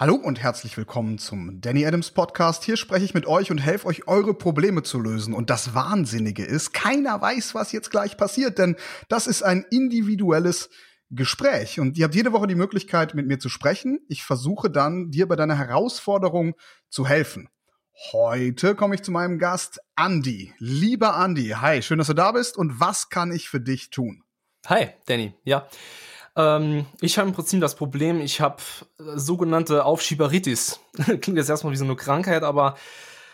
Hallo und herzlich willkommen zum Danny Adams Podcast. Hier spreche ich mit euch und helfe euch, eure Probleme zu lösen. Und das Wahnsinnige ist, keiner weiß, was jetzt gleich passiert, denn das ist ein individuelles Gespräch. Und ihr habt jede Woche die Möglichkeit, mit mir zu sprechen. Ich versuche dann, dir bei deiner Herausforderung zu helfen. Heute komme ich zu meinem Gast, Andy. Lieber Andy, hi, schön, dass du da bist. Und was kann ich für dich tun? Hi, Danny. Ja, ähm, ich habe im Prinzip das Problem, ich habe äh, sogenannte Aufschieberitis. Klingt jetzt erstmal wie so eine Krankheit, aber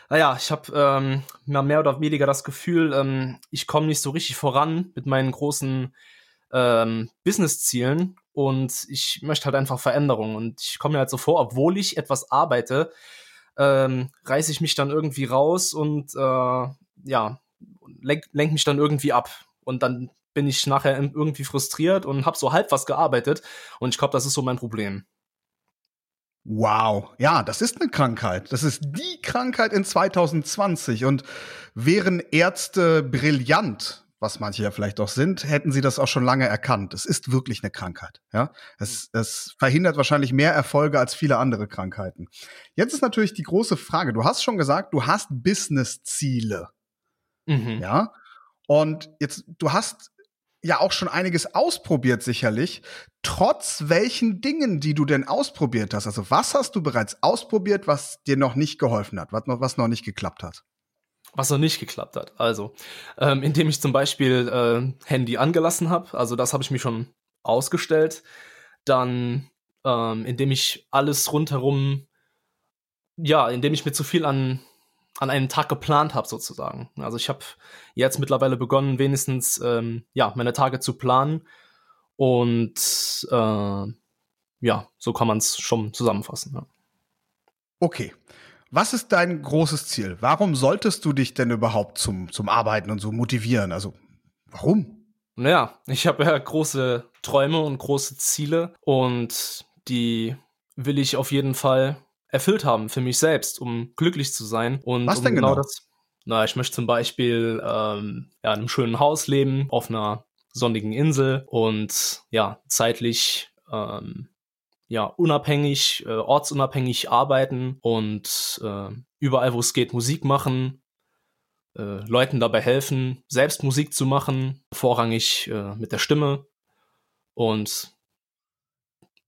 naja, ich habe ähm, mehr oder weniger das Gefühl, ähm, ich komme nicht so richtig voran mit meinen großen ähm, Business-Zielen und ich möchte halt einfach Veränderungen. Und ich komme mir halt so vor, obwohl ich etwas arbeite, ähm, reiße ich mich dann irgendwie raus und äh, ja, lenk, lenk mich dann irgendwie ab. Und dann bin ich nachher irgendwie frustriert und habe so halb was gearbeitet. Und ich glaube, das ist so mein Problem. Wow, ja, das ist eine Krankheit. Das ist die Krankheit in 2020. Und wären Ärzte brillant, was manche ja vielleicht auch sind, hätten sie das auch schon lange erkannt. Es ist wirklich eine Krankheit. Ja, es, es verhindert wahrscheinlich mehr Erfolge als viele andere Krankheiten. Jetzt ist natürlich die große Frage. Du hast schon gesagt, du hast Business-Ziele. Mhm. Ja. Und jetzt, du hast ja auch schon einiges ausprobiert, sicherlich. Trotz welchen Dingen, die du denn ausprobiert hast? Also, was hast du bereits ausprobiert, was dir noch nicht geholfen hat, was noch, was noch nicht geklappt hat? Was noch nicht geklappt hat. Also, ähm, indem ich zum Beispiel äh, Handy angelassen habe, also das habe ich mir schon ausgestellt. Dann, ähm, indem ich alles rundherum, ja, indem ich mir zu viel an an einem Tag geplant habe sozusagen. Also ich habe jetzt mittlerweile begonnen, wenigstens ähm, ja meine Tage zu planen und äh, ja, so kann man es schon zusammenfassen. Ja. Okay. Was ist dein großes Ziel? Warum solltest du dich denn überhaupt zum, zum Arbeiten und so motivieren? Also, warum? Naja, ich habe ja große Träume und große Ziele und die will ich auf jeden Fall erfüllt haben für mich selbst, um glücklich zu sein. Und Was um denn genau, genau das? Na, ich möchte zum Beispiel ähm, ja, in einem schönen Haus leben, auf einer sonnigen Insel und ja, zeitlich ähm, ja, unabhängig, äh, ortsunabhängig arbeiten und äh, überall, wo es geht, Musik machen, äh, Leuten dabei helfen, selbst Musik zu machen, vorrangig äh, mit der Stimme. Und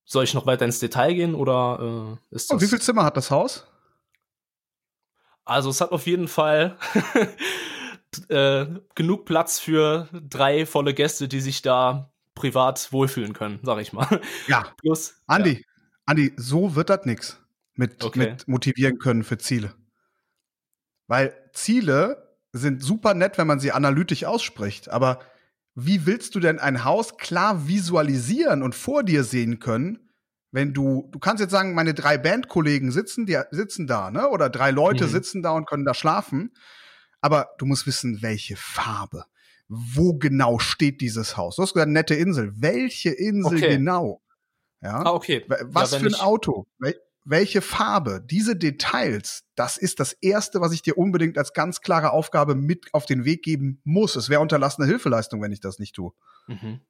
soll ich noch weiter ins Detail gehen oder äh, ist das? Und wie viel Zimmer hat das Haus? Also es hat auf jeden Fall äh, genug Platz für drei volle Gäste, die sich da privat wohlfühlen können, sag ich mal. Ja. Plus, Andi, ja. Andi, so wird das nix mit, okay. mit motivieren können für Ziele. Weil Ziele sind super nett, wenn man sie analytisch ausspricht, aber wie willst du denn ein Haus klar visualisieren und vor dir sehen können, wenn du, du kannst jetzt sagen, meine drei Bandkollegen sitzen, die sitzen da, ne? Oder drei Leute mhm. sitzen da und können da schlafen. Aber du musst wissen, welche Farbe. Wo genau steht dieses Haus? Du hast gesagt, nette Insel. Welche Insel okay. genau? Ja. Ah, okay. Was ja, für ein Auto? Welche Farbe, diese Details, das ist das Erste, was ich dir unbedingt als ganz klare Aufgabe mit auf den Weg geben muss. Es wäre unterlassene Hilfeleistung, wenn ich das nicht tue. Mhm.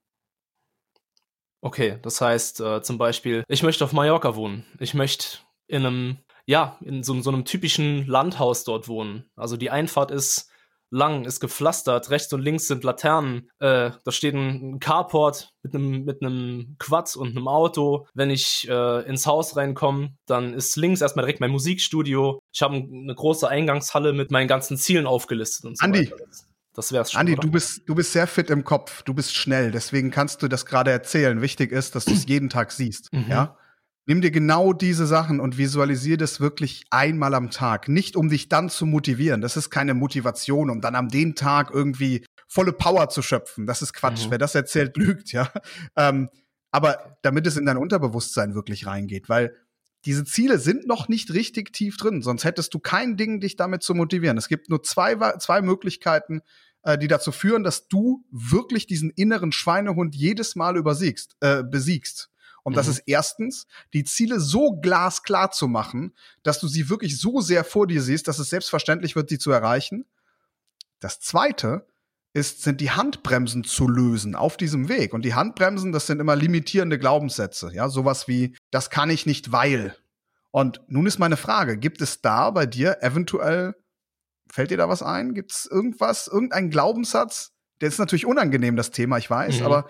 Okay, das heißt äh, zum Beispiel, ich möchte auf Mallorca wohnen. Ich möchte in einem, ja, in so, so einem typischen Landhaus dort wohnen. Also die Einfahrt ist lang, ist gepflastert, rechts und links sind Laternen, äh, da steht ein Carport mit einem mit einem Quad und einem Auto. Wenn ich äh, ins Haus reinkomme, dann ist links erstmal direkt mein Musikstudio. Ich habe eine große Eingangshalle mit meinen ganzen Zielen aufgelistet und so Andi. weiter. Das wär's schon. Andi, oder? du bist, du bist sehr fit im Kopf, du bist schnell, deswegen kannst du das gerade erzählen. Wichtig ist, dass du es jeden Tag siehst. Mhm. Ja? Nimm dir genau diese Sachen und visualisier das wirklich einmal am Tag. Nicht um dich dann zu motivieren. Das ist keine Motivation, um dann am den Tag irgendwie volle Power zu schöpfen. Das ist Quatsch. Mhm. Wer das erzählt, lügt, ja. Ähm, aber damit es in dein Unterbewusstsein wirklich reingeht, weil diese Ziele sind noch nicht richtig tief drin, sonst hättest du kein Ding, dich damit zu motivieren. Es gibt nur zwei, zwei Möglichkeiten, äh, die dazu führen, dass du wirklich diesen inneren Schweinehund jedes Mal übersiegst, äh, besiegst. Und das mhm. ist erstens, die Ziele so glasklar zu machen, dass du sie wirklich so sehr vor dir siehst, dass es selbstverständlich wird, sie zu erreichen. Das zweite ist, sind die Handbremsen zu lösen auf diesem Weg. Und die Handbremsen, das sind immer limitierende Glaubenssätze. Ja, sowas wie, das kann ich nicht, weil. Und nun ist meine Frage, gibt es da bei dir eventuell, fällt dir da was ein? Gibt es irgendwas, irgendeinen Glaubenssatz? Der ist natürlich unangenehm, das Thema, ich weiß, mhm. aber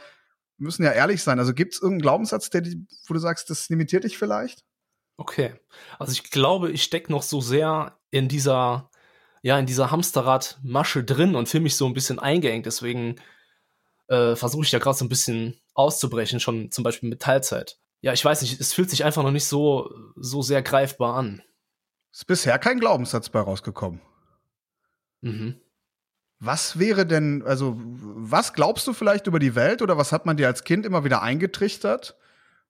müssen ja ehrlich sein. Also gibt es irgendeinen Glaubenssatz, der, wo du sagst, das limitiert dich vielleicht? Okay. Also ich glaube, ich stecke noch so sehr in dieser, ja, in dieser Hamsterrad-Masche drin und fühle mich so ein bisschen eingeengt. Deswegen äh, versuche ich ja gerade so ein bisschen auszubrechen, schon zum Beispiel mit Teilzeit. Ja, ich weiß nicht, es fühlt sich einfach noch nicht so, so sehr greifbar an. Ist bisher kein Glaubenssatz bei rausgekommen. Mhm. Was wäre denn, also, was glaubst du vielleicht über die Welt oder was hat man dir als Kind immer wieder eingetrichtert,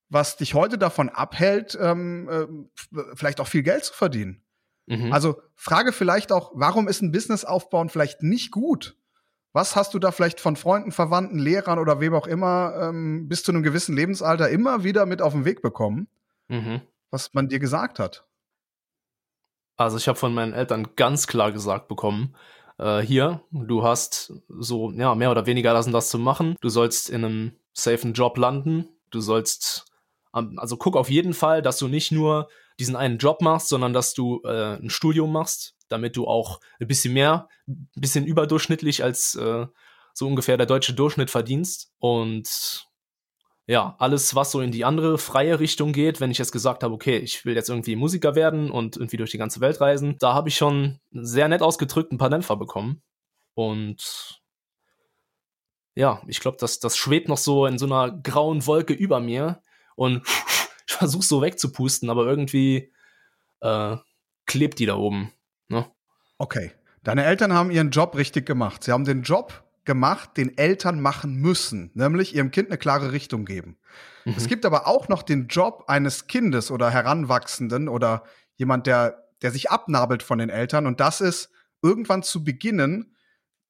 was dich heute davon abhält, ähm, äh, vielleicht auch viel Geld zu verdienen? Mhm. Also, frage vielleicht auch, warum ist ein Business aufbauen vielleicht nicht gut? Was hast du da vielleicht von Freunden, Verwandten, Lehrern oder wem auch immer ähm, bis zu einem gewissen Lebensalter immer wieder mit auf den Weg bekommen, mhm. was man dir gesagt hat? Also ich habe von meinen Eltern ganz klar gesagt bekommen, äh, hier, du hast so, ja, mehr oder weniger und das zu machen. Du sollst in einem safen Job landen. Du sollst, also guck auf jeden Fall, dass du nicht nur diesen einen Job machst, sondern dass du äh, ein Studium machst, damit du auch ein bisschen mehr, ein bisschen überdurchschnittlich als äh, so ungefähr der deutsche Durchschnitt verdienst. Und ja, alles, was so in die andere freie Richtung geht, wenn ich jetzt gesagt habe, okay, ich will jetzt irgendwie Musiker werden und irgendwie durch die ganze Welt reisen, da habe ich schon sehr nett ausgedrückt ein paar Dämpfer bekommen. Und ja, ich glaube, das, das schwebt noch so in so einer grauen Wolke über mir und ich versuche so wegzupusten, aber irgendwie äh, klebt die da oben. Ne? Okay. Deine Eltern haben ihren Job richtig gemacht. Sie haben den Job gemacht, den Eltern machen müssen, nämlich ihrem Kind eine klare Richtung geben. Mhm. Es gibt aber auch noch den Job eines Kindes oder Heranwachsenden oder jemand, der, der sich abnabelt von den Eltern und das ist irgendwann zu beginnen,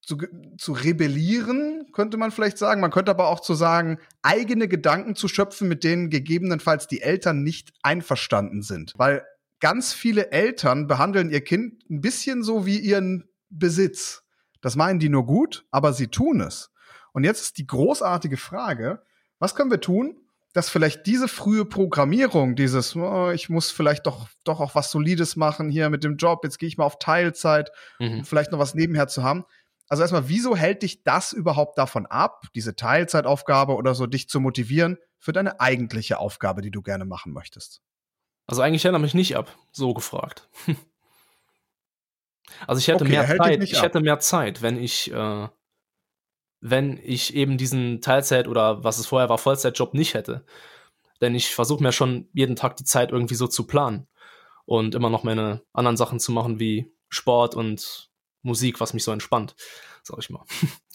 zu, zu rebellieren, könnte man vielleicht sagen. Man könnte aber auch zu sagen, eigene Gedanken zu schöpfen, mit denen gegebenenfalls die Eltern nicht einverstanden sind. Weil ganz viele Eltern behandeln ihr Kind ein bisschen so wie ihren Besitz. Das meinen die nur gut, aber sie tun es. Und jetzt ist die großartige Frage, was können wir tun, dass vielleicht diese frühe Programmierung, dieses, oh, ich muss vielleicht doch, doch auch was Solides machen hier mit dem Job, jetzt gehe ich mal auf Teilzeit, mhm. um vielleicht noch was nebenher zu haben. Also erstmal, wieso hält dich das überhaupt davon ab, diese Teilzeitaufgabe oder so, dich zu motivieren für deine eigentliche Aufgabe, die du gerne machen möchtest? Also eigentlich hält er mich nicht ab, so gefragt. Also ich hätte okay, mehr Zeit, ich ab. hätte mehr Zeit, wenn ich, äh, wenn ich eben diesen Teilzeit oder was es vorher war, Vollzeitjob nicht hätte. Denn ich versuche mir schon jeden Tag die Zeit irgendwie so zu planen und immer noch meine anderen Sachen zu machen wie Sport und Musik, was mich so entspannt, sag ich mal.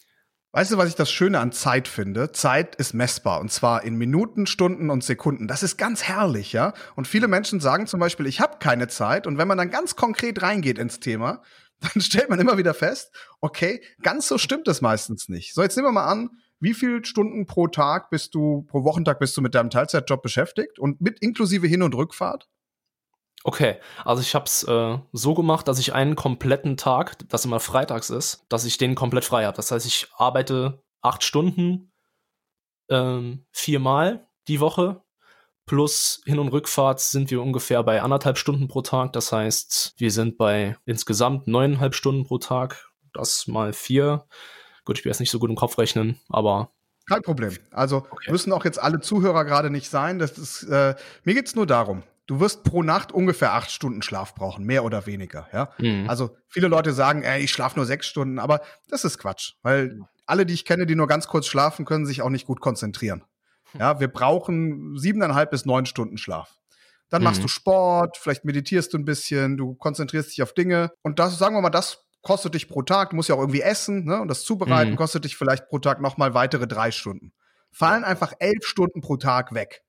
Weißt du, was ich das Schöne an Zeit finde? Zeit ist messbar und zwar in Minuten, Stunden und Sekunden. Das ist ganz herrlich, ja. Und viele Menschen sagen zum Beispiel, ich habe keine Zeit. Und wenn man dann ganz konkret reingeht ins Thema, dann stellt man immer wieder fest, okay, ganz so stimmt das meistens nicht. So, jetzt nehmen wir mal an, wie viele Stunden pro Tag bist du, pro Wochentag bist du mit deinem Teilzeitjob beschäftigt und mit inklusive Hin- und Rückfahrt? Okay, also ich habe es äh, so gemacht, dass ich einen kompletten Tag, das immer freitags ist, dass ich den komplett frei habe. Das heißt, ich arbeite acht Stunden ähm, viermal die Woche. Plus Hin- und Rückfahrt sind wir ungefähr bei anderthalb Stunden pro Tag. Das heißt, wir sind bei insgesamt neuneinhalb Stunden pro Tag. Das mal vier. Gut, ich bin jetzt nicht so gut im Kopf rechnen, aber kein Problem. Also okay. müssen auch jetzt alle Zuhörer gerade nicht sein. Das ist, äh, mir geht's nur darum du wirst pro Nacht ungefähr acht Stunden Schlaf brauchen, mehr oder weniger. Ja? Mhm. Also viele Leute sagen, ey, ich schlafe nur sechs Stunden, aber das ist Quatsch, weil alle, die ich kenne, die nur ganz kurz schlafen, können sich auch nicht gut konzentrieren. Hm. Ja, wir brauchen siebeneinhalb bis neun Stunden Schlaf. Dann mhm. machst du Sport, vielleicht meditierst du ein bisschen, du konzentrierst dich auf Dinge und das, sagen wir mal, das kostet dich pro Tag. Du musst ja auch irgendwie essen, ne? Und das Zubereiten mhm. kostet dich vielleicht pro Tag noch mal weitere drei Stunden. Fallen einfach elf Stunden pro Tag weg.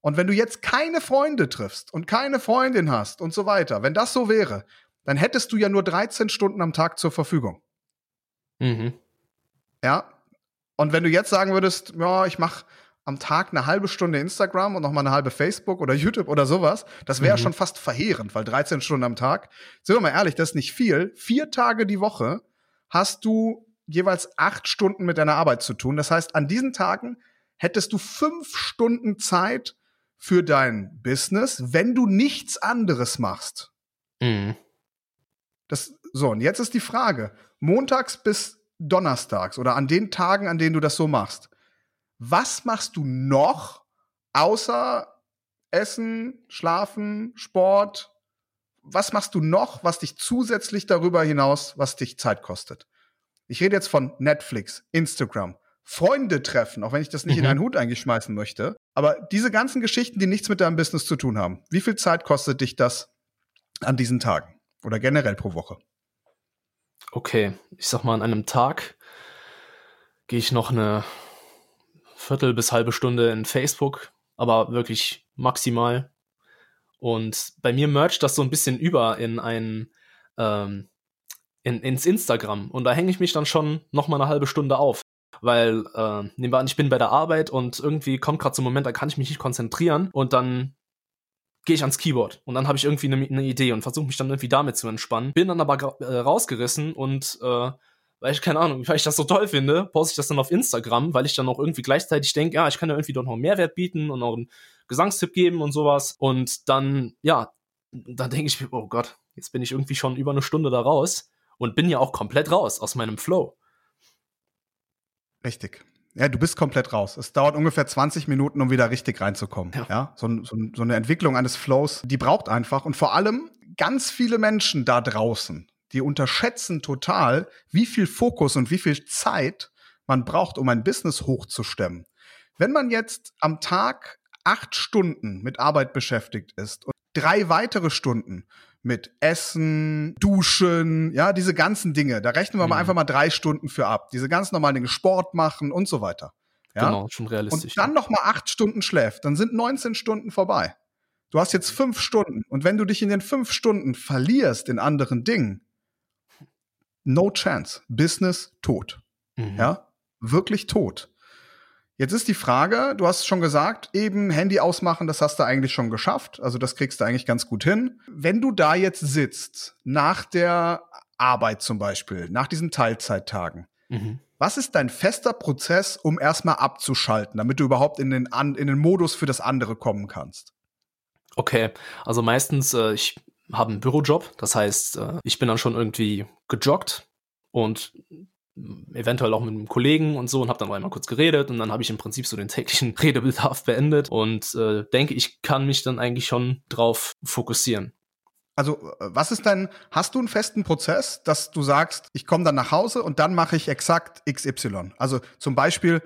Und wenn du jetzt keine Freunde triffst und keine Freundin hast und so weiter, wenn das so wäre, dann hättest du ja nur 13 Stunden am Tag zur Verfügung. Mhm. Ja. Und wenn du jetzt sagen würdest, ja, ich mache am Tag eine halbe Stunde Instagram und noch mal eine halbe Facebook oder YouTube oder sowas, das wäre mhm. schon fast verheerend, weil 13 Stunden am Tag, sind wir mal ehrlich, das ist nicht viel. Vier Tage die Woche hast du jeweils acht Stunden mit deiner Arbeit zu tun. Das heißt, an diesen Tagen hättest du fünf Stunden Zeit, für dein Business, wenn du nichts anderes machst. Mhm. Das, so, und jetzt ist die Frage, montags bis donnerstags oder an den Tagen, an denen du das so machst, was machst du noch außer Essen, Schlafen, Sport? Was machst du noch, was dich zusätzlich darüber hinaus, was dich Zeit kostet? Ich rede jetzt von Netflix, Instagram, Freunde treffen, auch wenn ich das nicht mhm. in einen Hut eigentlich schmeißen möchte. Aber diese ganzen Geschichten, die nichts mit deinem Business zu tun haben, wie viel Zeit kostet dich das an diesen Tagen oder generell pro Woche? Okay, ich sag mal, an einem Tag gehe ich noch eine Viertel bis halbe Stunde in Facebook, aber wirklich maximal. Und bei mir mercht das so ein bisschen über in ein ähm, in, ins Instagram und da hänge ich mich dann schon noch mal eine halbe Stunde auf, weil äh, nehmen wir an, ich bin bei der Arbeit und irgendwie kommt gerade so ein Moment, da kann ich mich nicht konzentrieren und dann gehe ich ans Keyboard und dann habe ich irgendwie eine, eine Idee und versuche mich dann irgendwie damit zu entspannen, bin dann aber äh, rausgerissen und äh, weil ich keine Ahnung, weil ich das so toll finde, poste ich das dann auf Instagram, weil ich dann auch irgendwie gleichzeitig denke, ja, ich kann ja irgendwie doch noch einen Mehrwert bieten und auch einen Gesangstipp geben und sowas. Und dann, ja, dann denke ich mir, oh Gott, jetzt bin ich irgendwie schon über eine Stunde da raus und bin ja auch komplett raus aus meinem Flow. Richtig. Ja, du bist komplett raus. Es dauert ungefähr 20 Minuten, um wieder richtig reinzukommen. Ja. ja? So, so, so eine Entwicklung eines Flows, die braucht einfach. Und vor allem ganz viele Menschen da draußen, die unterschätzen total, wie viel Fokus und wie viel Zeit man braucht, um ein Business hochzustemmen. Wenn man jetzt am Tag acht Stunden mit Arbeit beschäftigt ist und drei weitere Stunden mit Essen, Duschen, ja, diese ganzen Dinge, da rechnen wir mhm. mal einfach mal drei Stunden für ab. Diese ganz normalen Dinge, Sport machen und so weiter. Ja? Genau, schon realistisch. Und dann noch mal acht Stunden schläft, dann sind 19 Stunden vorbei. Du hast jetzt fünf Stunden und wenn du dich in den fünf Stunden verlierst in anderen Dingen, no chance. Business tot. Mhm. Ja, wirklich tot. Jetzt ist die Frage, du hast schon gesagt, eben Handy ausmachen, das hast du eigentlich schon geschafft. Also das kriegst du eigentlich ganz gut hin. Wenn du da jetzt sitzt, nach der Arbeit zum Beispiel, nach diesen Teilzeittagen, mhm. was ist dein fester Prozess, um erstmal abzuschalten, damit du überhaupt in den, in den Modus für das andere kommen kannst? Okay, also meistens, äh, ich habe einen Bürojob. Das heißt, äh, ich bin dann schon irgendwie gejoggt und eventuell auch mit einem Kollegen und so und habe dann auch einmal kurz geredet und dann habe ich im Prinzip so den täglichen Redebedarf beendet und äh, denke, ich kann mich dann eigentlich schon drauf fokussieren. Also, was ist denn, hast du einen festen Prozess, dass du sagst, ich komme dann nach Hause und dann mache ich exakt XY? Also zum Beispiel,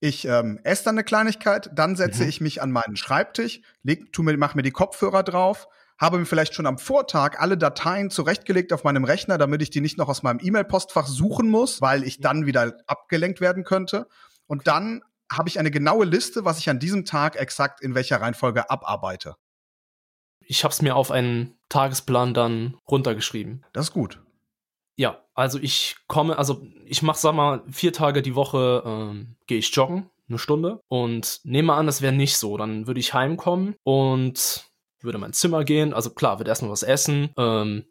ich ähm, esse dann eine Kleinigkeit, dann setze mhm. ich mich an meinen Schreibtisch, leg, tu mir, mach mir die Kopfhörer drauf, habe mir vielleicht schon am Vortag alle Dateien zurechtgelegt auf meinem Rechner, damit ich die nicht noch aus meinem E-Mail-Postfach suchen muss, weil ich dann wieder abgelenkt werden könnte. Und dann habe ich eine genaue Liste, was ich an diesem Tag exakt in welcher Reihenfolge abarbeite. Ich habe es mir auf einen Tagesplan dann runtergeschrieben. Das ist gut. Ja, also ich komme, also ich mache, sag mal, vier Tage die Woche ähm, gehe ich joggen, eine Stunde. Und nehme an, das wäre nicht so. Dann würde ich heimkommen und würde in mein Zimmer gehen. Also klar, würde erstmal was essen, ähm,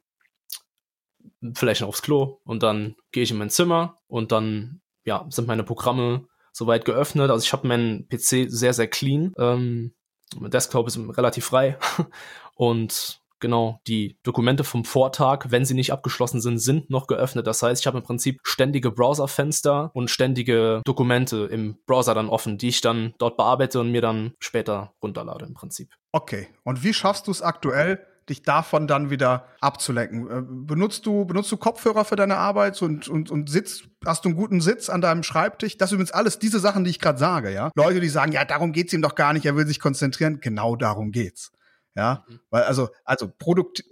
vielleicht noch aufs Klo und dann gehe ich in mein Zimmer und dann ja, sind meine Programme soweit geöffnet. Also ich habe meinen PC sehr, sehr clean. Ähm, mein Desktop ist relativ frei und genau, die Dokumente vom Vortag, wenn sie nicht abgeschlossen sind, sind noch geöffnet. Das heißt, ich habe im Prinzip ständige Browserfenster und ständige Dokumente im Browser dann offen, die ich dann dort bearbeite und mir dann später runterlade im Prinzip. Okay. Und wie schaffst du es aktuell, dich davon dann wieder abzulenken. Äh, benutzt du, benutzt du Kopfhörer für deine Arbeit und, und, und sitzt, hast du einen guten Sitz an deinem Schreibtisch? Das sind übrigens alles diese Sachen, die ich gerade sage, ja. Leute, die sagen, ja, darum geht's ihm doch gar nicht, er will sich konzentrieren. Genau darum geht's. Ja, mhm. weil also, also Produkt,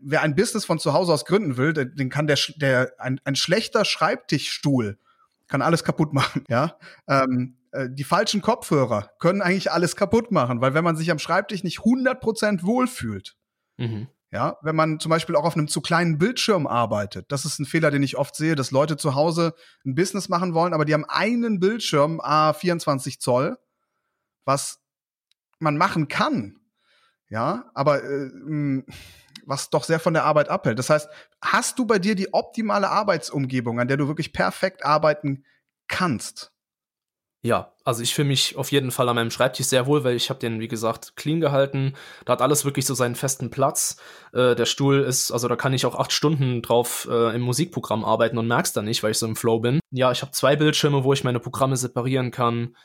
wer ein Business von zu Hause aus gründen will, den kann der, der ein, ein schlechter Schreibtischstuhl kann alles kaputt machen, ja. Ähm, äh, die falschen Kopfhörer können eigentlich alles kaputt machen, weil wenn man sich am Schreibtisch nicht 100% wohlfühlt, mhm. ja, wenn man zum Beispiel auch auf einem zu kleinen Bildschirm arbeitet, das ist ein Fehler, den ich oft sehe, dass Leute zu Hause ein Business machen wollen, aber die haben einen Bildschirm, a 24 Zoll, was man machen kann, ja, aber äh, hm, was doch sehr von der Arbeit abhält. Das heißt, hast du bei dir die optimale Arbeitsumgebung, an der du wirklich perfekt arbeiten kannst? Ja, also ich fühle mich auf jeden Fall an meinem Schreibtisch sehr wohl, weil ich habe den, wie gesagt, clean gehalten. Da hat alles wirklich so seinen festen Platz. Äh, der Stuhl ist, also da kann ich auch acht Stunden drauf äh, im Musikprogramm arbeiten und merk's dann nicht, weil ich so im Flow bin. Ja, ich habe zwei Bildschirme, wo ich meine Programme separieren kann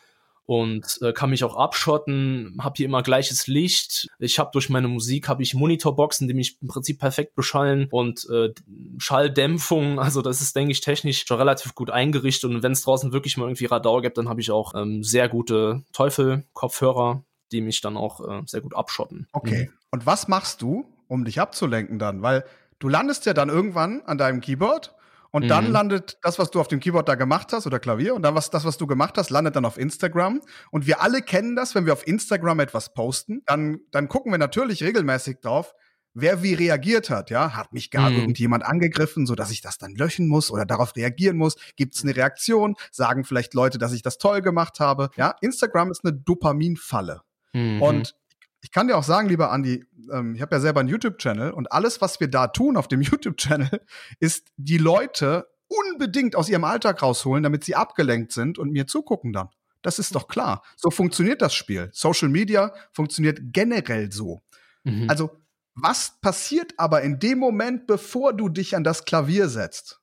und äh, kann mich auch abschotten, habe hier immer gleiches Licht. Ich habe durch meine Musik habe ich Monitorboxen, die mich im Prinzip perfekt beschallen und äh, Schalldämpfung, also das ist denke ich technisch schon relativ gut eingerichtet und wenn es draußen wirklich mal irgendwie Radar gibt, dann habe ich auch ähm, sehr gute Teufel Kopfhörer, die mich dann auch äh, sehr gut abschotten. Okay. Mhm. Und was machst du, um dich abzulenken dann, weil du landest ja dann irgendwann an deinem Keyboard und mhm. dann landet das, was du auf dem Keyboard da gemacht hast oder Klavier und dann was, das, was du gemacht hast, landet dann auf Instagram. Und wir alle kennen das, wenn wir auf Instagram etwas posten, dann, dann gucken wir natürlich regelmäßig drauf, wer wie reagiert hat, ja, hat mich gar mhm. irgendjemand angegriffen, so dass ich das dann löschen muss oder darauf reagieren muss, gibt es eine Reaktion, sagen vielleicht Leute, dass ich das toll gemacht habe, ja, Instagram ist eine Dopaminfalle. Mhm. Und ich kann dir auch sagen, lieber Andi, ähm, ich habe ja selber einen YouTube-Channel und alles, was wir da tun auf dem YouTube-Channel, ist die Leute unbedingt aus ihrem Alltag rausholen, damit sie abgelenkt sind und mir zugucken dann. Das ist doch klar. So funktioniert das Spiel. Social Media funktioniert generell so. Mhm. Also, was passiert aber in dem Moment, bevor du dich an das Klavier setzt?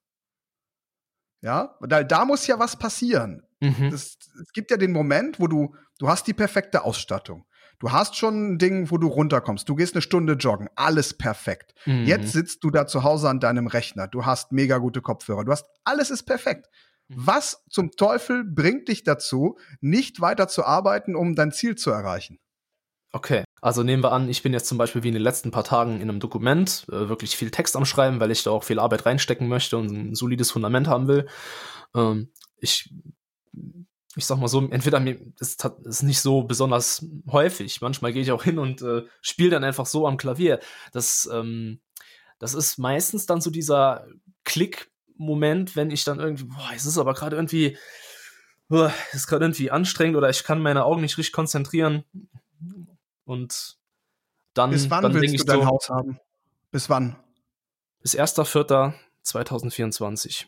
Ja, da, da muss ja was passieren. Mhm. Das, es gibt ja den Moment, wo du, du hast die perfekte Ausstattung. Du hast schon ein Ding, wo du runterkommst. Du gehst eine Stunde joggen. Alles perfekt. Mhm. Jetzt sitzt du da zu Hause an deinem Rechner. Du hast mega gute Kopfhörer. Du hast, alles ist perfekt. Mhm. Was zum Teufel bringt dich dazu, nicht weiter zu arbeiten, um dein Ziel zu erreichen? Okay, also nehmen wir an, ich bin jetzt zum Beispiel wie in den letzten paar Tagen in einem Dokument äh, wirklich viel Text am Schreiben, weil ich da auch viel Arbeit reinstecken möchte und ein solides Fundament haben will. Ähm, ich ich sag mal so, entweder mir ist es nicht so besonders häufig. Manchmal gehe ich auch hin und äh, spiele dann einfach so am Klavier. Das, ähm, das ist meistens dann so dieser Klick-Moment, wenn ich dann irgendwie, boah, es ist aber gerade irgendwie, boah, es ist gerade irgendwie anstrengend oder ich kann meine Augen nicht richtig konzentrieren. Und dann. Bis wann dann willst du dein so, Haus haben? Bis wann? Bis 1.4.2024.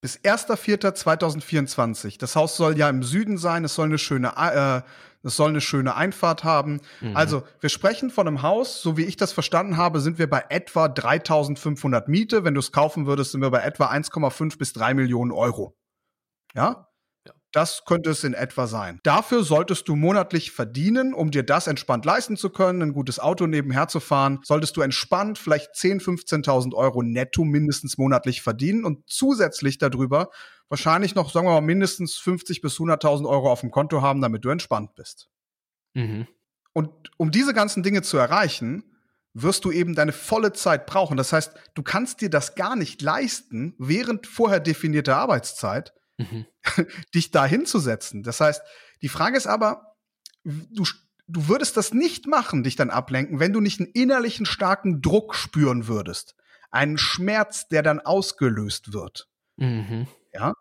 Bis 1.4.2024. Das Haus soll ja im Süden sein, es soll eine schöne, äh, es soll eine schöne Einfahrt haben. Mhm. Also, wir sprechen von einem Haus, so wie ich das verstanden habe, sind wir bei etwa 3500 Miete. Wenn du es kaufen würdest, sind wir bei etwa 1,5 bis 3 Millionen Euro. Ja? Das könnte es in etwa sein. Dafür solltest du monatlich verdienen, um dir das entspannt leisten zu können, ein gutes Auto nebenher zu fahren. Solltest du entspannt vielleicht 10.000, 15.000 Euro netto mindestens monatlich verdienen und zusätzlich darüber wahrscheinlich noch, sagen wir mal, mindestens 50 bis 100.000 Euro auf dem Konto haben, damit du entspannt bist. Mhm. Und um diese ganzen Dinge zu erreichen, wirst du eben deine volle Zeit brauchen. Das heißt, du kannst dir das gar nicht leisten, während vorher definierter Arbeitszeit, mhm. dich da hinzusetzen. Das heißt, die Frage ist aber, du, du würdest das nicht machen, dich dann ablenken, wenn du nicht einen innerlichen starken Druck spüren würdest. Einen Schmerz, der dann ausgelöst wird. Mhm. Ja.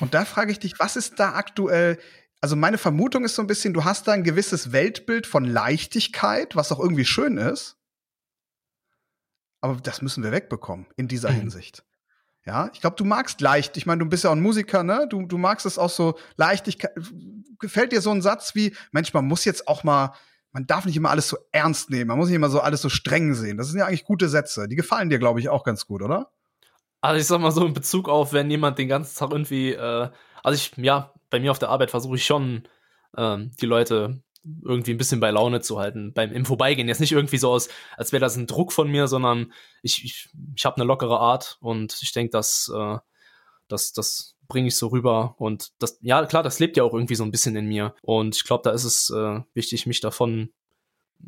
Und da frage ich dich, was ist da aktuell? Also meine Vermutung ist so ein bisschen, du hast da ein gewisses Weltbild von Leichtigkeit, was auch irgendwie schön ist. Aber das müssen wir wegbekommen in dieser mhm. Hinsicht. Ja, ich glaube, du magst leicht. Ich meine, du bist ja auch ein Musiker, ne? Du, du magst es auch so Leichtigkeit. Gefällt dir so ein Satz wie, Mensch, man muss jetzt auch mal, man darf nicht immer alles so ernst nehmen, man muss nicht immer so alles so streng sehen. Das sind ja eigentlich gute Sätze. Die gefallen dir, glaube ich, auch ganz gut, oder? Also ich sag mal so in Bezug auf, wenn jemand den ganzen Tag irgendwie, äh, also ich, ja, bei mir auf der Arbeit versuche ich schon, ähm, die Leute irgendwie ein bisschen bei Laune zu halten beim im Vorbeigehen. Jetzt nicht irgendwie so aus, als wäre das ein Druck von mir, sondern ich, ich, ich habe eine lockere Art und ich denke, dass äh, das, das bringe ich so rüber. Und das, ja, klar, das lebt ja auch irgendwie so ein bisschen in mir. Und ich glaube, da ist es äh, wichtig, mich davon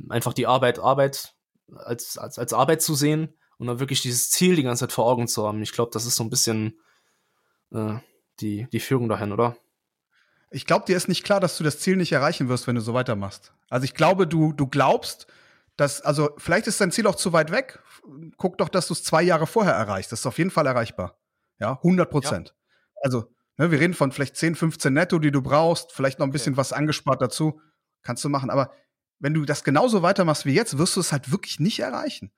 einfach die Arbeit, Arbeit als, als, als Arbeit zu sehen und dann wirklich dieses Ziel die ganze Zeit vor Augen zu haben. Ich glaube, das ist so ein bisschen äh, die, die Führung dahin, oder? Ich glaube, dir ist nicht klar, dass du das Ziel nicht erreichen wirst, wenn du so weitermachst. Also ich glaube, du, du glaubst, dass, also vielleicht ist dein Ziel auch zu weit weg. Guck doch, dass du es zwei Jahre vorher erreichst. Das ist auf jeden Fall erreichbar. Ja, 100 Prozent. Ja. Also, ne, wir reden von vielleicht 10, 15 netto, die du brauchst, vielleicht noch ein bisschen okay. was angespart dazu. Kannst du machen. Aber wenn du das genauso weitermachst wie jetzt, wirst du es halt wirklich nicht erreichen.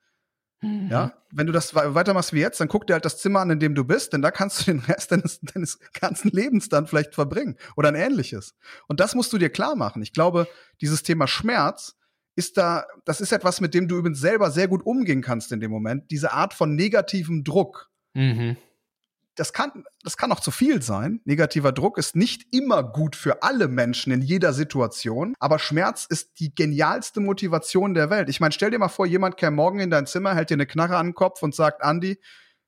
Mhm. Ja, wenn du das weitermachst wie jetzt, dann guck dir halt das Zimmer an, in dem du bist, denn da kannst du den Rest deines, deines ganzen Lebens dann vielleicht verbringen oder ein ähnliches. Und das musst du dir klar machen. Ich glaube, dieses Thema Schmerz ist da, das ist etwas, mit dem du übrigens selber sehr gut umgehen kannst in dem Moment. Diese Art von negativem Druck. Mhm das kann, das kann auch zu viel sein. Negativer Druck ist nicht immer gut für alle Menschen in jeder Situation, aber Schmerz ist die genialste Motivation der Welt. Ich meine, stell dir mal vor, jemand käme morgen in dein Zimmer, hält dir eine Knarre an den Kopf und sagt, Andi,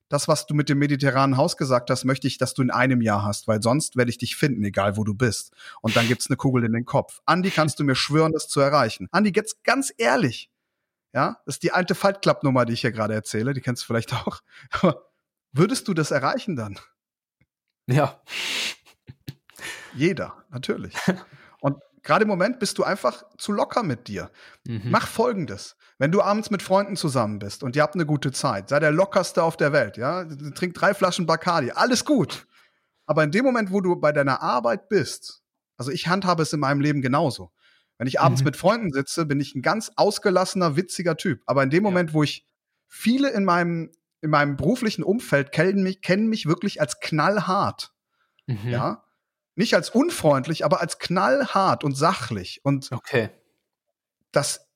das, was du mit dem mediterranen Haus gesagt hast, möchte ich, dass du in einem Jahr hast, weil sonst werde ich dich finden, egal wo du bist. Und dann gibt's eine Kugel in den Kopf. Andi, kannst du mir schwören, das zu erreichen? Andi, jetzt ganz ehrlich. Ja, das ist die alte Fight Club Nummer, die ich hier gerade erzähle. Die kennst du vielleicht auch. Würdest du das erreichen dann? Ja. Jeder, natürlich. Und gerade im Moment bist du einfach zu locker mit dir. Mhm. Mach folgendes. Wenn du abends mit Freunden zusammen bist und ihr habt eine gute Zeit, sei der lockerste auf der Welt, ja? Trink drei Flaschen Bacardi, alles gut. Aber in dem Moment, wo du bei deiner Arbeit bist, also ich handhabe es in meinem Leben genauso. Wenn ich abends mhm. mit Freunden sitze, bin ich ein ganz ausgelassener, witziger Typ. Aber in dem Moment, wo ich viele in meinem in meinem beruflichen Umfeld kennen mich, kennen mich wirklich als knallhart. Mhm. Ja. Nicht als unfreundlich, aber als knallhart und sachlich. Und okay. das,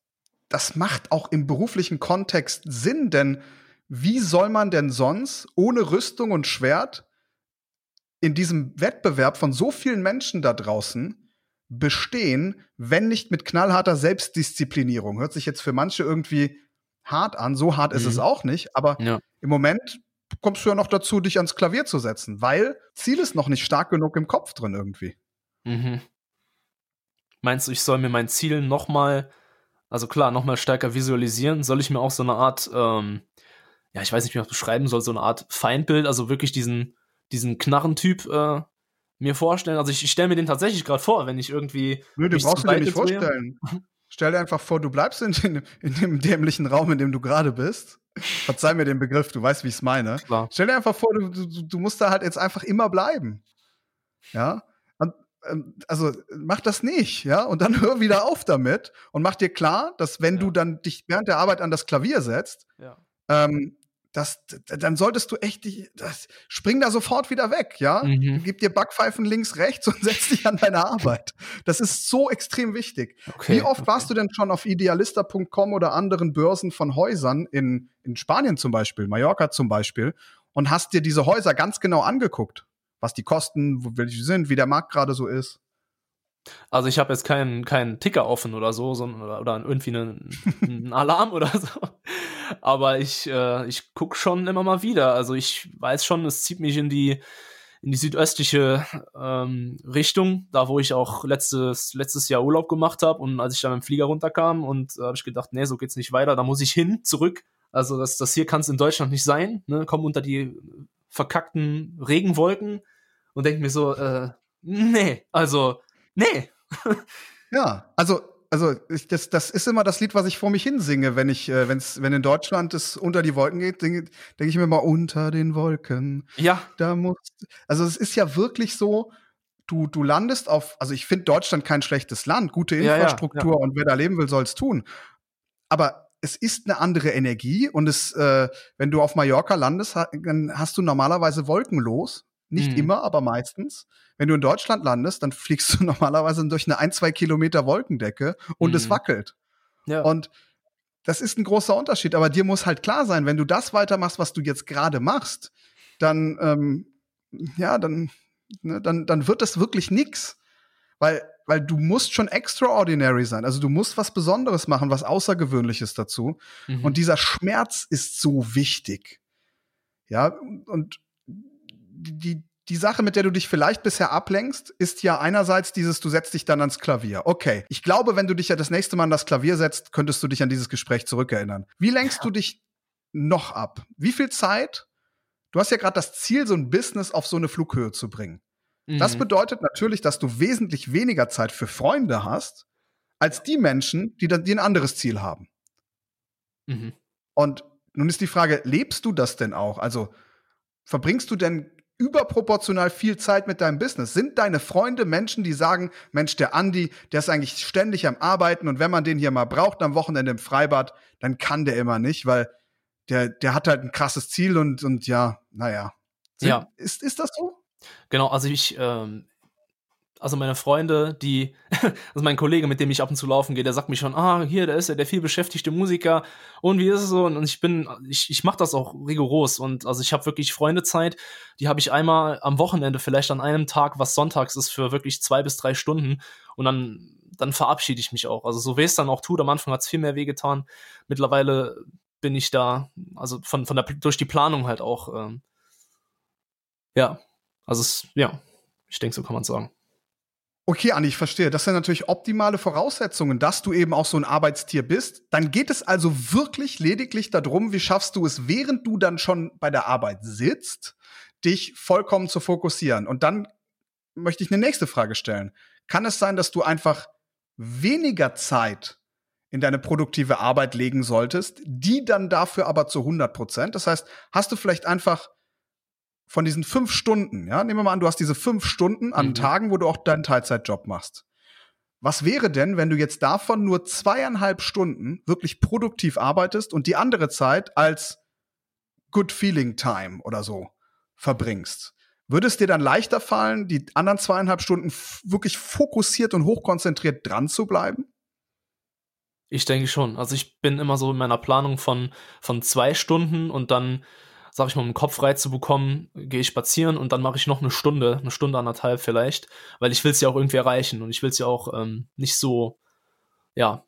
das macht auch im beruflichen Kontext Sinn, denn wie soll man denn sonst ohne Rüstung und Schwert in diesem Wettbewerb von so vielen Menschen da draußen bestehen, wenn nicht mit knallharter Selbstdisziplinierung? Hört sich jetzt für manche irgendwie hart an. So hart ist es mhm. auch nicht. Aber ja. im Moment kommst du ja noch dazu, dich ans Klavier zu setzen, weil Ziel ist noch nicht stark genug im Kopf drin irgendwie. Mhm. Meinst du, ich soll mir mein Ziel noch mal, also klar, noch mal stärker visualisieren? Soll ich mir auch so eine Art, ähm, ja, ich weiß nicht, wie ich das beschreiben soll, so eine Art Feindbild, also wirklich diesen, diesen Knarrentyp äh, mir vorstellen? Also ich, ich stelle mir den tatsächlich gerade vor, wenn ich irgendwie. Nö, den brauchst du dir nicht vorstellen. Stell dir einfach vor, du bleibst in, in, in dem dämlichen Raum, in dem du gerade bist. Verzeih mir den Begriff, du weißt, wie ich es meine. Klar. Stell dir einfach vor, du, du, du musst da halt jetzt einfach immer bleiben. Ja. Und, ähm, also mach das nicht, ja, und dann hör wieder auf damit und mach dir klar, dass wenn ja. du dann dich während der Arbeit an das Klavier setzt, ja. ähm, das, dann solltest du echt, das, spring da sofort wieder weg, ja? Mhm. Gib dir Backpfeifen links, rechts und setz dich an deine Arbeit. Das ist so extrem wichtig. Okay, Wie oft okay. warst du denn schon auf idealista.com oder anderen Börsen von Häusern in, in Spanien zum Beispiel, Mallorca zum Beispiel, und hast dir diese Häuser ganz genau angeguckt? Was die kosten, welche sind, wie der Markt gerade so ist? Also ich habe jetzt keinen keinen Ticker offen oder so, sondern oder, oder irgendwie einen, einen Alarm oder so. Aber ich, äh, ich gucke schon immer mal wieder. Also ich weiß schon, es zieht mich in die, in die südöstliche ähm, Richtung, da wo ich auch letztes, letztes Jahr Urlaub gemacht habe. Und als ich dann mit dem Flieger runterkam und äh, habe ich gedacht, nee, so geht's nicht weiter, da muss ich hin, zurück. Also das, das hier kann es in Deutschland nicht sein. Ne? Komm unter die verkackten Regenwolken und denke mir so, äh, nee, also, nee. ja, also also ich, das, das ist immer das Lied, was ich vor mich hinsinge, wenn ich, äh, wenn's, wenn in Deutschland es unter die Wolken geht, denke denk ich mir mal unter den Wolken. Ja. Da muss, also es ist ja wirklich so, du, du landest auf, also ich finde Deutschland kein schlechtes Land, gute Infrastruktur ja, ja, ja. und wer da leben will, soll es tun. Aber es ist eine andere Energie und es, äh, wenn du auf Mallorca landest, dann hast du normalerweise wolkenlos. Nicht mhm. immer, aber meistens. Wenn du in Deutschland landest, dann fliegst du normalerweise durch eine ein, zwei Kilometer Wolkendecke und mhm. es wackelt. Ja. Und das ist ein großer Unterschied. Aber dir muss halt klar sein, wenn du das weitermachst, was du jetzt gerade machst, dann, ähm, ja, dann, ne, dann, dann wird das wirklich nix. Weil, weil du musst schon extraordinary sein. Also du musst was Besonderes machen, was Außergewöhnliches dazu. Mhm. Und dieser Schmerz ist so wichtig. Ja, und die, die Sache, mit der du dich vielleicht bisher ablenkst, ist ja einerseits dieses, du setzt dich dann ans Klavier. Okay, ich glaube, wenn du dich ja das nächste Mal an das Klavier setzt, könntest du dich an dieses Gespräch zurückerinnern. Wie lenkst ja. du dich noch ab? Wie viel Zeit? Du hast ja gerade das Ziel, so ein Business auf so eine Flughöhe zu bringen. Mhm. Das bedeutet natürlich, dass du wesentlich weniger Zeit für Freunde hast, als die Menschen, die, die ein anderes Ziel haben. Mhm. Und nun ist die Frage, lebst du das denn auch? Also verbringst du denn überproportional viel Zeit mit deinem Business? Sind deine Freunde Menschen, die sagen, Mensch, der Andi, der ist eigentlich ständig am Arbeiten und wenn man den hier mal braucht am Wochenende im Freibad, dann kann der immer nicht, weil der, der hat halt ein krasses Ziel und, und ja, naja. Sind, ja. Ist, ist das so? Genau, also ich, ähm, also meine Freunde, die, also mein Kollege, mit dem ich ab und zu laufen gehe, der sagt mir schon, ah, hier, da ist ja der viel beschäftigte Musiker und wie ist es so? Und ich bin, ich, ich mache das auch rigoros und also ich habe wirklich Freundezeit, die habe ich einmal am Wochenende, vielleicht an einem Tag, was sonntags ist, für wirklich zwei bis drei Stunden und dann, dann verabschiede ich mich auch. Also so weh es dann auch tut, am Anfang hat es viel mehr wehgetan. Mittlerweile bin ich da, also von, von der, durch die Planung halt auch, ähm, ja, also es, ja, ich denke, so kann man sagen. Okay, Anni, ich verstehe. Das sind natürlich optimale Voraussetzungen, dass du eben auch so ein Arbeitstier bist. Dann geht es also wirklich lediglich darum, wie schaffst du es, während du dann schon bei der Arbeit sitzt, dich vollkommen zu fokussieren. Und dann möchte ich eine nächste Frage stellen. Kann es sein, dass du einfach weniger Zeit in deine produktive Arbeit legen solltest, die dann dafür aber zu 100 Prozent? Das heißt, hast du vielleicht einfach von diesen fünf Stunden, ja, nehmen wir mal an, du hast diese fünf Stunden an mhm. Tagen, wo du auch deinen Teilzeitjob machst. Was wäre denn, wenn du jetzt davon nur zweieinhalb Stunden wirklich produktiv arbeitest und die andere Zeit als Good Feeling Time oder so verbringst? Würde es dir dann leichter fallen, die anderen zweieinhalb Stunden wirklich fokussiert und hochkonzentriert dran zu bleiben? Ich denke schon. Also ich bin immer so in meiner Planung von, von zwei Stunden und dann sag ich mal, um den Kopf frei zu bekommen, gehe ich spazieren und dann mache ich noch eine Stunde, eine Stunde anderthalb vielleicht, weil ich will es ja auch irgendwie erreichen und ich will es ja auch ähm, nicht so, ja,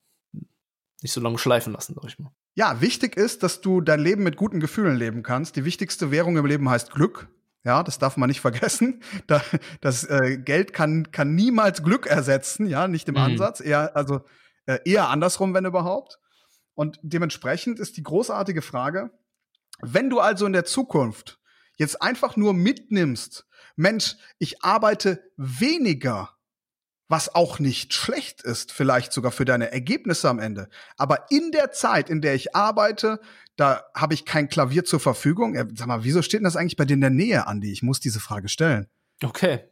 nicht so lange schleifen lassen, sag ich mal. Ja, wichtig ist, dass du dein Leben mit guten Gefühlen leben kannst. Die wichtigste Währung im Leben heißt Glück. Ja, das darf man nicht vergessen. Da, das äh, Geld kann, kann niemals Glück ersetzen, ja, nicht im mhm. Ansatz. Eher, also äh, eher andersrum, wenn überhaupt. Und dementsprechend ist die großartige Frage, wenn du also in der Zukunft jetzt einfach nur mitnimmst, Mensch, ich arbeite weniger, was auch nicht schlecht ist, vielleicht sogar für deine Ergebnisse am Ende. Aber in der Zeit, in der ich arbeite, da habe ich kein Klavier zur Verfügung. Sag mal, wieso steht denn das eigentlich bei dir in der Nähe, Andi? Ich muss diese Frage stellen. Okay.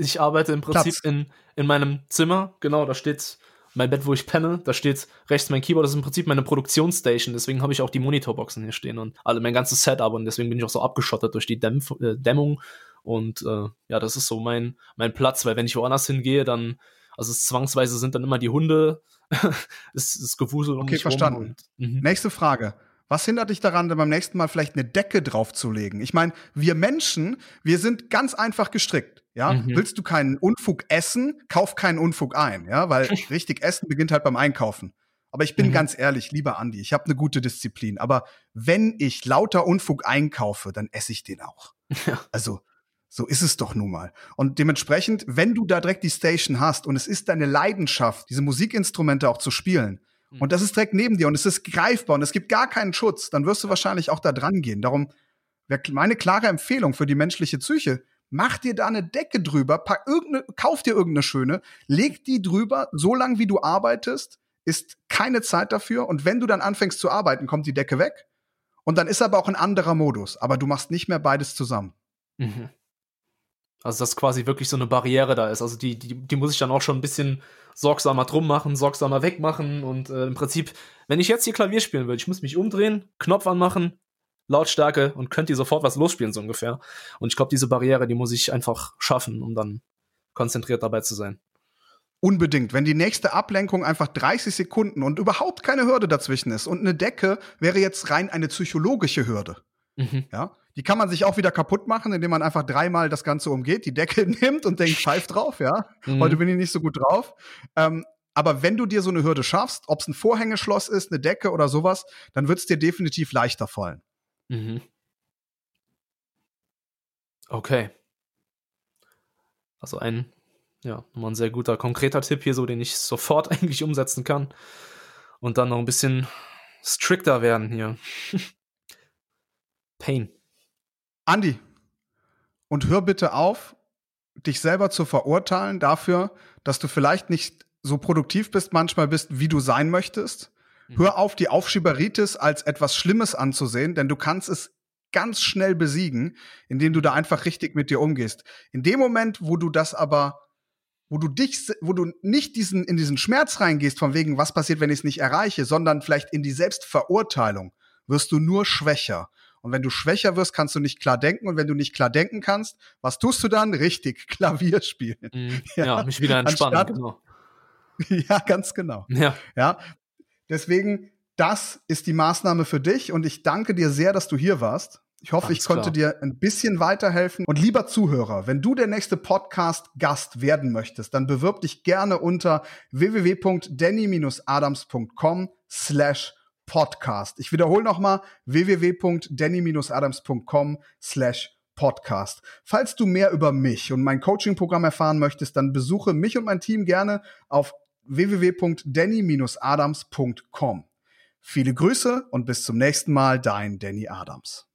Ich arbeite im Prinzip in, in meinem Zimmer. Genau, da steht mein Bett, wo ich penne, da steht rechts mein Keyboard, das ist im Prinzip meine Produktionsstation, deswegen habe ich auch die Monitorboxen hier stehen und alle mein ganzes Setup und deswegen bin ich auch so abgeschottet durch die Dämpf äh, Dämmung und äh, ja, das ist so mein, mein Platz, weil wenn ich woanders hingehe, dann, also es zwangsweise sind dann immer die Hunde, es ist Gewusel um Okay, verstanden. Und, mhm. Nächste Frage. Was hindert dich daran, dann beim nächsten Mal vielleicht eine Decke draufzulegen? Ich meine, wir Menschen, wir sind ganz einfach gestrickt. Ja, mhm. willst du keinen Unfug essen, kauf keinen Unfug ein, ja, weil richtig essen beginnt halt beim Einkaufen. Aber ich bin mhm. ganz ehrlich, lieber Andi, ich habe eine gute Disziplin. Aber wenn ich lauter Unfug einkaufe, dann esse ich den auch. Ja. Also so ist es doch nun mal. Und dementsprechend, wenn du da direkt die Station hast und es ist deine Leidenschaft, diese Musikinstrumente auch zu spielen, mhm. und das ist direkt neben dir und es ist greifbar und es gibt gar keinen Schutz, dann wirst du wahrscheinlich auch da dran gehen. Darum wäre meine klare Empfehlung für die menschliche Psyche, mach dir da eine Decke drüber, pack irgende, kauf dir irgendeine schöne, leg die drüber, so lange wie du arbeitest, ist keine Zeit dafür. Und wenn du dann anfängst zu arbeiten, kommt die Decke weg. Und dann ist aber auch ein anderer Modus. Aber du machst nicht mehr beides zusammen. Mhm. Also, dass quasi wirklich so eine Barriere da ist. Also, die, die, die muss ich dann auch schon ein bisschen sorgsamer drum machen, sorgsamer wegmachen. Und äh, im Prinzip, wenn ich jetzt hier Klavier spielen will, ich muss mich umdrehen, Knopf anmachen, Lautstärke und könnt ihr sofort was losspielen, so ungefähr. Und ich glaube, diese Barriere, die muss ich einfach schaffen, um dann konzentriert dabei zu sein. Unbedingt. Wenn die nächste Ablenkung einfach 30 Sekunden und überhaupt keine Hürde dazwischen ist und eine Decke wäre jetzt rein eine psychologische Hürde. Mhm. Ja, die kann man sich auch wieder kaputt machen, indem man einfach dreimal das Ganze umgeht, die Decke nimmt und denkt, pfeif drauf, ja. Mhm. Heute bin ich nicht so gut drauf. Ähm, aber wenn du dir so eine Hürde schaffst, ob es ein Vorhängeschloss ist, eine Decke oder sowas, dann wird es dir definitiv leichter fallen. Mhm. Okay. Also ein, ja, nochmal ein sehr guter, konkreter Tipp hier, so den ich sofort eigentlich umsetzen kann. Und dann noch ein bisschen strikter werden hier. Pain. Andi, und hör bitte auf, dich selber zu verurteilen dafür, dass du vielleicht nicht so produktiv bist, manchmal bist, wie du sein möchtest. Mhm. Hör auf, die Aufschieberitis als etwas Schlimmes anzusehen, denn du kannst es ganz schnell besiegen, indem du da einfach richtig mit dir umgehst. In dem Moment, wo du das aber, wo du dich, wo du nicht diesen, in diesen Schmerz reingehst, von wegen, was passiert, wenn ich es nicht erreiche, sondern vielleicht in die Selbstverurteilung. wirst du nur schwächer. Und wenn du schwächer wirst, kannst du nicht klar denken. Und wenn du nicht klar denken kannst, was tust du dann? Richtig, Klavier spielen. Mhm. Ja, ja, mich wieder entspannen, Anstatt, genau. Ja, ganz genau. Ja. ja. Deswegen, das ist die Maßnahme für dich. Und ich danke dir sehr, dass du hier warst. Ich hoffe, Ganz ich konnte klar. dir ein bisschen weiterhelfen. Und lieber Zuhörer, wenn du der nächste Podcast-Gast werden möchtest, dann bewirb dich gerne unter www.danny-adams.com slash podcast. Ich wiederhole nochmal www.danny-adams.com slash podcast. Falls du mehr über mich und mein Coaching-Programm erfahren möchtest, dann besuche mich und mein Team gerne auf www.danny-adams.com. Viele Grüße und bis zum nächsten Mal, dein Danny Adams.